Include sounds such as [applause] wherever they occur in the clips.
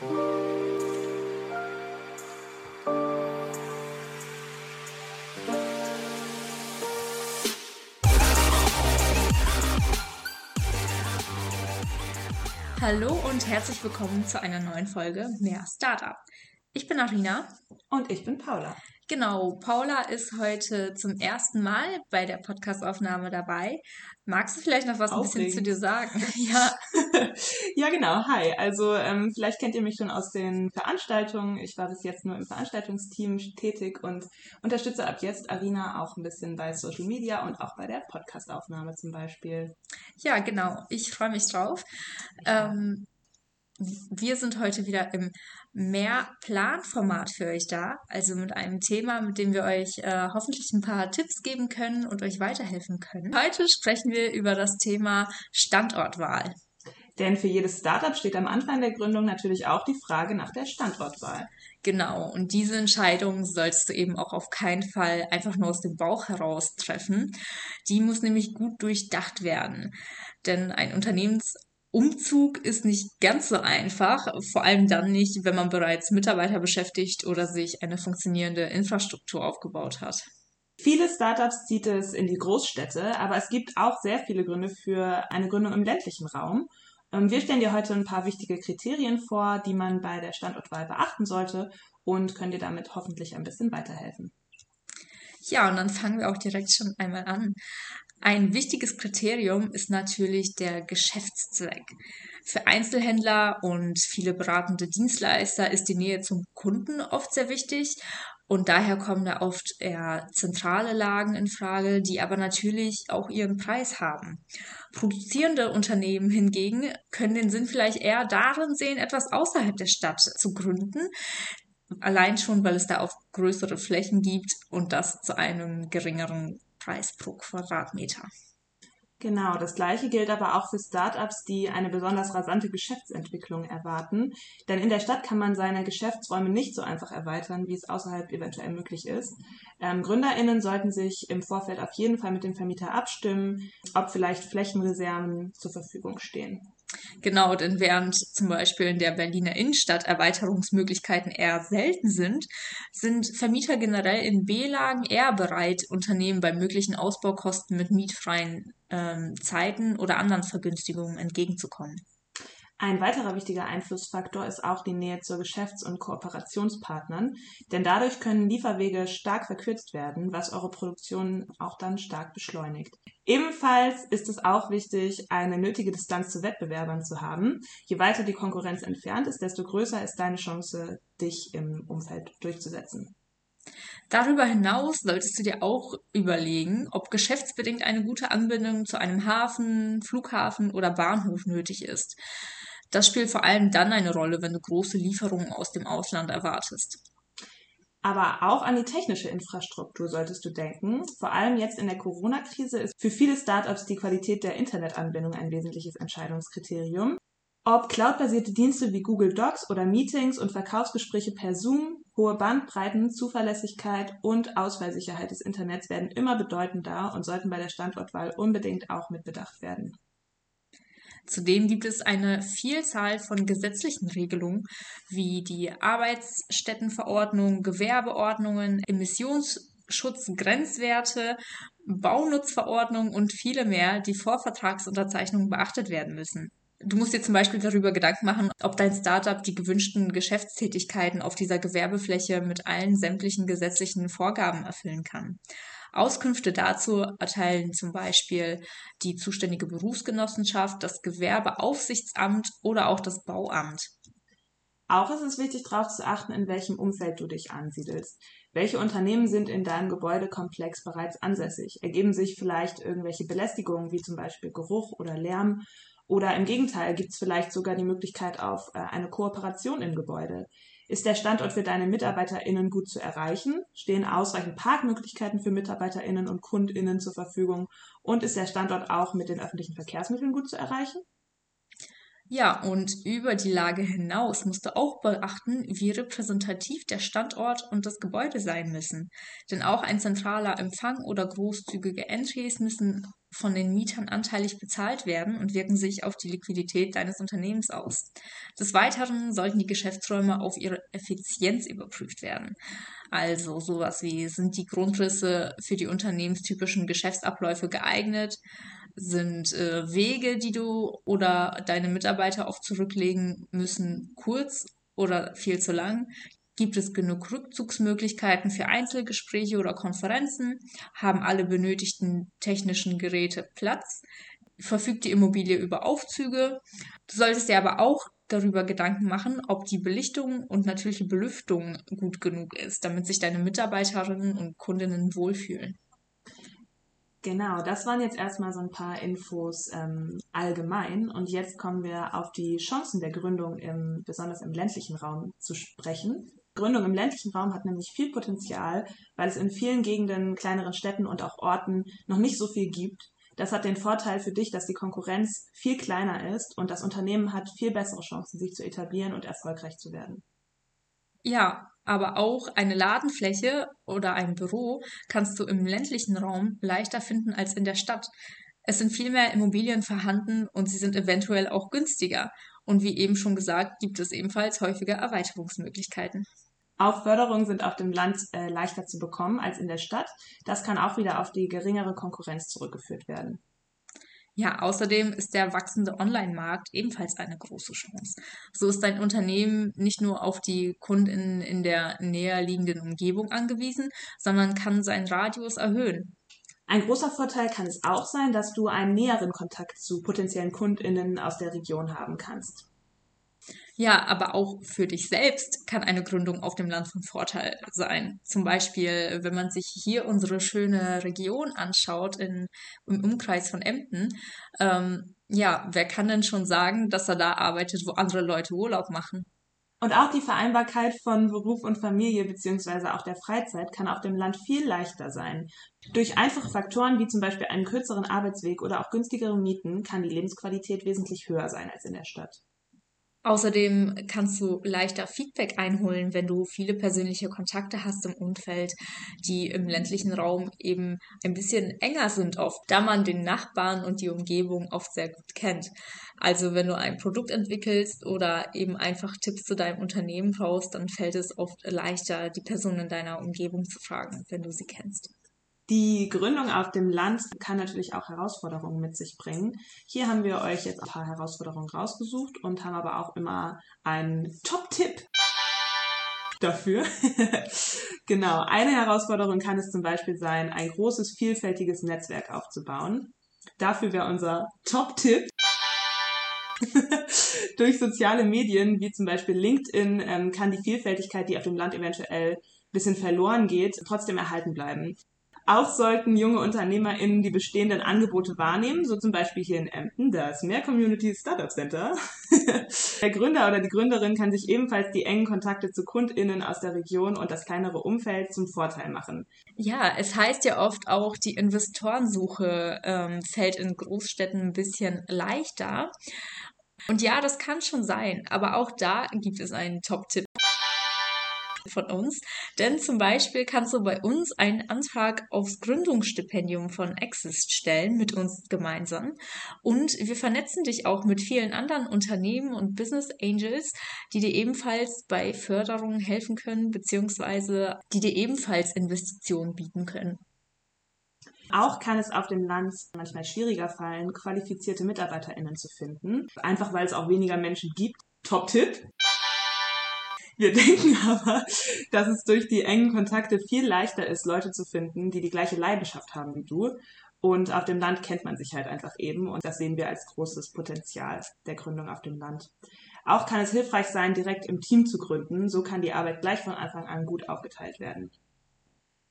Hallo und herzlich willkommen zu einer neuen Folge Mehr Startup. Ich bin Arina. Und ich bin Paula. Genau, Paula ist heute zum ersten Mal bei der Podcastaufnahme dabei. Magst du vielleicht noch was Aufregend. ein bisschen zu dir sagen? [laughs] [laughs] ja. ja, genau. Hi. Also ähm, vielleicht kennt ihr mich schon aus den Veranstaltungen. Ich war bis jetzt nur im Veranstaltungsteam tätig und unterstütze ab jetzt Arina auch ein bisschen bei Social Media und auch bei der Podcastaufnahme zum Beispiel. Ja, genau. Ich freue mich drauf. Ähm, wir sind heute wieder im mehr Planformat für euch da, also mit einem Thema, mit dem wir euch äh, hoffentlich ein paar Tipps geben können und euch weiterhelfen können. Heute sprechen wir über das Thema Standortwahl. Denn für jedes Startup steht am Anfang der Gründung natürlich auch die Frage nach der Standortwahl. Genau, und diese Entscheidung sollst du eben auch auf keinen Fall einfach nur aus dem Bauch heraus treffen. Die muss nämlich gut durchdacht werden. Denn ein Unternehmens Umzug ist nicht ganz so einfach, vor allem dann nicht, wenn man bereits Mitarbeiter beschäftigt oder sich eine funktionierende Infrastruktur aufgebaut hat. Viele Startups zieht es in die Großstädte, aber es gibt auch sehr viele Gründe für eine Gründung im ländlichen Raum. Ähm, wir stellen dir heute ein paar wichtige Kriterien vor, die man bei der Standortwahl beachten sollte und können dir damit hoffentlich ein bisschen weiterhelfen. Ja, und dann fangen wir auch direkt schon einmal an. Ein wichtiges Kriterium ist natürlich der Geschäftszweck. Für Einzelhändler und viele beratende Dienstleister ist die Nähe zum Kunden oft sehr wichtig und daher kommen da oft eher zentrale Lagen in Frage, die aber natürlich auch ihren Preis haben. Produzierende Unternehmen hingegen können den Sinn vielleicht eher darin sehen, etwas außerhalb der Stadt zu gründen. Allein schon, weil es da auch größere Flächen gibt und das zu einem geringeren Preis pro Quadratmeter. Genau, das gleiche gilt aber auch für Startups, die eine besonders rasante Geschäftsentwicklung erwarten. Denn in der Stadt kann man seine Geschäftsräume nicht so einfach erweitern, wie es außerhalb eventuell möglich ist. Ähm, GründerInnen sollten sich im Vorfeld auf jeden Fall mit dem Vermieter abstimmen, ob vielleicht Flächenreserven zur Verfügung stehen. Genau, denn während zum Beispiel in der Berliner Innenstadt Erweiterungsmöglichkeiten eher selten sind, sind Vermieter generell in B-Lagen eher bereit, Unternehmen bei möglichen Ausbaukosten mit mietfreien ähm, Zeiten oder anderen Vergünstigungen entgegenzukommen. Ein weiterer wichtiger Einflussfaktor ist auch die Nähe zu Geschäfts- und Kooperationspartnern, denn dadurch können Lieferwege stark verkürzt werden, was eure Produktion auch dann stark beschleunigt. Ebenfalls ist es auch wichtig, eine nötige Distanz zu Wettbewerbern zu haben. Je weiter die Konkurrenz entfernt ist, desto größer ist deine Chance, dich im Umfeld durchzusetzen. Darüber hinaus solltest du dir auch überlegen, ob geschäftsbedingt eine gute Anbindung zu einem Hafen, Flughafen oder Bahnhof nötig ist. Das spielt vor allem dann eine Rolle, wenn du große Lieferungen aus dem Ausland erwartest. Aber auch an die technische Infrastruktur solltest du denken. Vor allem jetzt in der Corona-Krise ist für viele Startups die Qualität der Internetanbindung ein wesentliches Entscheidungskriterium. Ob cloudbasierte Dienste wie Google Docs oder Meetings und Verkaufsgespräche per Zoom, hohe Bandbreiten, Zuverlässigkeit und Ausfallsicherheit des Internets werden immer bedeutender und sollten bei der Standortwahl unbedingt auch mitbedacht werden. Zudem gibt es eine Vielzahl von gesetzlichen Regelungen wie die Arbeitsstättenverordnung, Gewerbeordnungen, Emissionsschutzgrenzwerte, Baunutzverordnung und viele mehr, die vor Vertragsunterzeichnung beachtet werden müssen. Du musst dir zum Beispiel darüber Gedanken machen, ob dein Startup die gewünschten Geschäftstätigkeiten auf dieser Gewerbefläche mit allen sämtlichen gesetzlichen Vorgaben erfüllen kann. Auskünfte dazu erteilen zum Beispiel die zuständige Berufsgenossenschaft, das Gewerbeaufsichtsamt oder auch das Bauamt. Auch ist es wichtig, darauf zu achten, in welchem Umfeld du dich ansiedelst. Welche Unternehmen sind in deinem Gebäudekomplex bereits ansässig? Ergeben sich vielleicht irgendwelche Belästigungen, wie zum Beispiel Geruch oder Lärm? Oder im Gegenteil, gibt es vielleicht sogar die Möglichkeit auf äh, eine Kooperation im Gebäude? Ist der Standort für deine MitarbeiterInnen gut zu erreichen? Stehen ausreichend Parkmöglichkeiten für MitarbeiterInnen und KundInnen zur Verfügung? Und ist der Standort auch mit den öffentlichen Verkehrsmitteln gut zu erreichen? Ja, und über die Lage hinaus musst du auch beachten, wie repräsentativ der Standort und das Gebäude sein müssen. Denn auch ein zentraler Empfang oder großzügige Entries müssen von den Mietern anteilig bezahlt werden und wirken sich auf die Liquidität deines Unternehmens aus. Des Weiteren sollten die Geschäftsräume auf ihre Effizienz überprüft werden. Also sowas wie, sind die Grundrisse für die unternehmenstypischen Geschäftsabläufe geeignet? Sind äh, Wege, die du oder deine Mitarbeiter oft zurücklegen müssen, kurz oder viel zu lang? Gibt es genug Rückzugsmöglichkeiten für Einzelgespräche oder Konferenzen? Haben alle benötigten technischen Geräte Platz? Verfügt die Immobilie über Aufzüge? Du solltest dir aber auch darüber Gedanken machen, ob die Belichtung und natürliche Belüftung gut genug ist, damit sich deine Mitarbeiterinnen und Kundinnen wohlfühlen. Genau, das waren jetzt erstmal so ein paar Infos ähm, allgemein. Und jetzt kommen wir auf die Chancen der Gründung im, besonders im ländlichen Raum zu sprechen. Gründung im ländlichen Raum hat nämlich viel Potenzial, weil es in vielen Gegenden, kleineren Städten und auch Orten noch nicht so viel gibt. Das hat den Vorteil für dich, dass die Konkurrenz viel kleiner ist und das Unternehmen hat viel bessere Chancen, sich zu etablieren und erfolgreich zu werden. Ja, aber auch eine Ladenfläche oder ein Büro kannst du im ländlichen Raum leichter finden als in der Stadt. Es sind viel mehr Immobilien vorhanden und sie sind eventuell auch günstiger. Und wie eben schon gesagt, gibt es ebenfalls häufiger Erweiterungsmöglichkeiten. Auch Förderungen sind auf dem Land äh, leichter zu bekommen als in der Stadt. Das kann auch wieder auf die geringere Konkurrenz zurückgeführt werden. Ja, außerdem ist der wachsende Online-Markt ebenfalls eine große Chance. So ist dein Unternehmen nicht nur auf die Kunden in der näher liegenden Umgebung angewiesen, sondern kann seinen Radius erhöhen. Ein großer Vorteil kann es auch sein, dass du einen näheren Kontakt zu potenziellen Kundinnen aus der Region haben kannst. Ja, aber auch für dich selbst kann eine Gründung auf dem Land von Vorteil sein. Zum Beispiel, wenn man sich hier unsere schöne Region anschaut in, im Umkreis von Emden. Ähm, ja, wer kann denn schon sagen, dass er da arbeitet, wo andere Leute Urlaub machen? Und auch die Vereinbarkeit von Beruf und Familie beziehungsweise auch der Freizeit kann auf dem Land viel leichter sein. Durch einfache Faktoren wie zum Beispiel einen kürzeren Arbeitsweg oder auch günstigere Mieten kann die Lebensqualität wesentlich höher sein als in der Stadt. Außerdem kannst du leichter Feedback einholen, wenn du viele persönliche Kontakte hast im Umfeld, die im ländlichen Raum eben ein bisschen enger sind oft, da man den Nachbarn und die Umgebung oft sehr gut kennt. Also wenn du ein Produkt entwickelst oder eben einfach Tipps zu deinem Unternehmen brauchst, dann fällt es oft leichter, die Personen in deiner Umgebung zu fragen, wenn du sie kennst. Die Gründung auf dem Land kann natürlich auch Herausforderungen mit sich bringen. Hier haben wir euch jetzt ein paar Herausforderungen rausgesucht und haben aber auch immer einen Top-Tipp dafür. [laughs] genau, eine Herausforderung kann es zum Beispiel sein, ein großes, vielfältiges Netzwerk aufzubauen. Dafür wäre unser Top-Tipp. [laughs] Durch soziale Medien wie zum Beispiel LinkedIn ähm, kann die Vielfältigkeit, die auf dem Land eventuell ein bisschen verloren geht, trotzdem erhalten bleiben. Auch sollten junge UnternehmerInnen die bestehenden Angebote wahrnehmen, so zum Beispiel hier in Emden das Mehr Community Startup Center. [laughs] der Gründer oder die Gründerin kann sich ebenfalls die engen Kontakte zu KundInnen aus der Region und das kleinere Umfeld zum Vorteil machen. Ja, es heißt ja oft auch, die Investorensuche ähm, fällt in Großstädten ein bisschen leichter. Und ja, das kann schon sein, aber auch da gibt es einen Top-Tipp von uns. Denn zum Beispiel kannst du bei uns einen Antrag aufs Gründungsstipendium von Exist stellen mit uns gemeinsam. Und wir vernetzen dich auch mit vielen anderen Unternehmen und Business Angels, die dir ebenfalls bei Förderungen helfen können, beziehungsweise die dir ebenfalls Investitionen bieten können. Auch kann es auf dem Land manchmal schwieriger fallen, qualifizierte MitarbeiterInnen zu finden, einfach weil es auch weniger Menschen gibt. Top-Tipp. Wir [laughs] denken aber, dass es durch die engen Kontakte viel leichter ist, Leute zu finden, die die gleiche Leidenschaft haben wie du. Und auf dem Land kennt man sich halt einfach eben und das sehen wir als großes Potenzial der Gründung auf dem Land. Auch kann es hilfreich sein, direkt im Team zu gründen. So kann die Arbeit gleich von Anfang an gut aufgeteilt werden.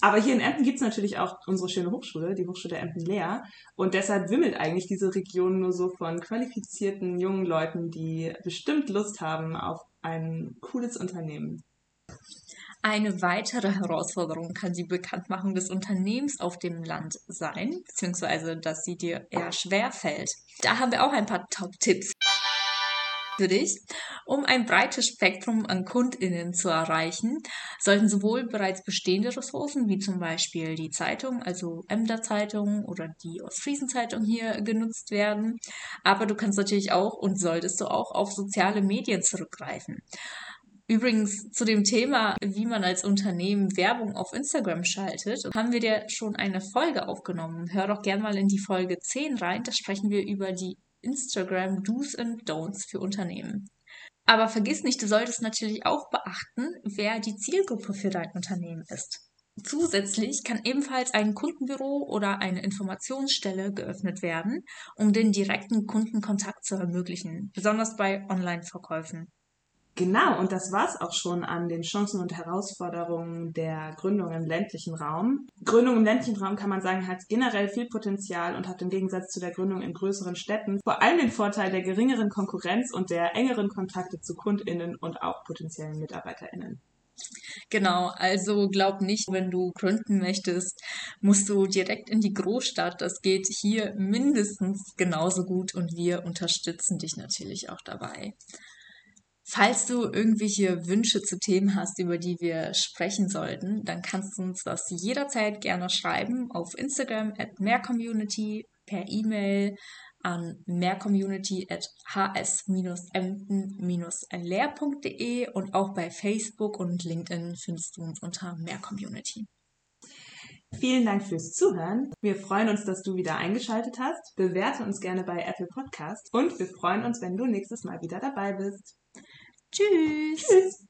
Aber hier in Emden gibt es natürlich auch unsere schöne Hochschule, die Hochschule der Emden Lehr. Und deshalb wimmelt eigentlich diese Region nur so von qualifizierten jungen Leuten, die bestimmt Lust haben auf ein cooles Unternehmen. Eine weitere Herausforderung kann die Bekanntmachung des Unternehmens auf dem Land sein, beziehungsweise dass sie dir eher schwer fällt. Da haben wir auch ein paar Top-Tipps. Für dich. Um ein breites Spektrum an KundInnen zu erreichen, sollten sowohl bereits bestehende Ressourcen wie zum Beispiel die Zeitung, also Emder Zeitung oder die Ostfriesen-Zeitung hier genutzt werden, aber du kannst natürlich auch und solltest du auch auf soziale Medien zurückgreifen. Übrigens zu dem Thema, wie man als Unternehmen Werbung auf Instagram schaltet, haben wir dir schon eine Folge aufgenommen. Hör doch gern mal in die Folge 10 rein. Da sprechen wir über die Instagram Do's and Don'ts für Unternehmen. Aber vergiss nicht, du solltest natürlich auch beachten, wer die Zielgruppe für dein Unternehmen ist. Zusätzlich kann ebenfalls ein Kundenbüro oder eine Informationsstelle geöffnet werden, um den direkten Kundenkontakt zu ermöglichen, besonders bei Online-Verkäufen. Genau, und das war's auch schon an den Chancen und Herausforderungen der Gründung im ländlichen Raum. Gründung im ländlichen Raum kann man sagen, hat generell viel Potenzial und hat im Gegensatz zu der Gründung in größeren Städten vor allem den Vorteil der geringeren Konkurrenz und der engeren Kontakte zu KundInnen und auch potenziellen MitarbeiterInnen. Genau, also glaub nicht, wenn du gründen möchtest, musst du direkt in die Großstadt. Das geht hier mindestens genauso gut und wir unterstützen dich natürlich auch dabei. Falls du irgendwelche Wünsche zu Themen hast, über die wir sprechen sollten, dann kannst du uns das jederzeit gerne schreiben auf Instagram at mehrcommunity, per E-Mail an mehrcommunity at hs-emden-lehr.de und auch bei Facebook und LinkedIn findest du uns unter mehrcommunity. Vielen Dank fürs Zuhören. Wir freuen uns, dass du wieder eingeschaltet hast. Bewerte uns gerne bei Apple Podcast und wir freuen uns, wenn du nächstes Mal wieder dabei bist. Tschüss. Tschüss.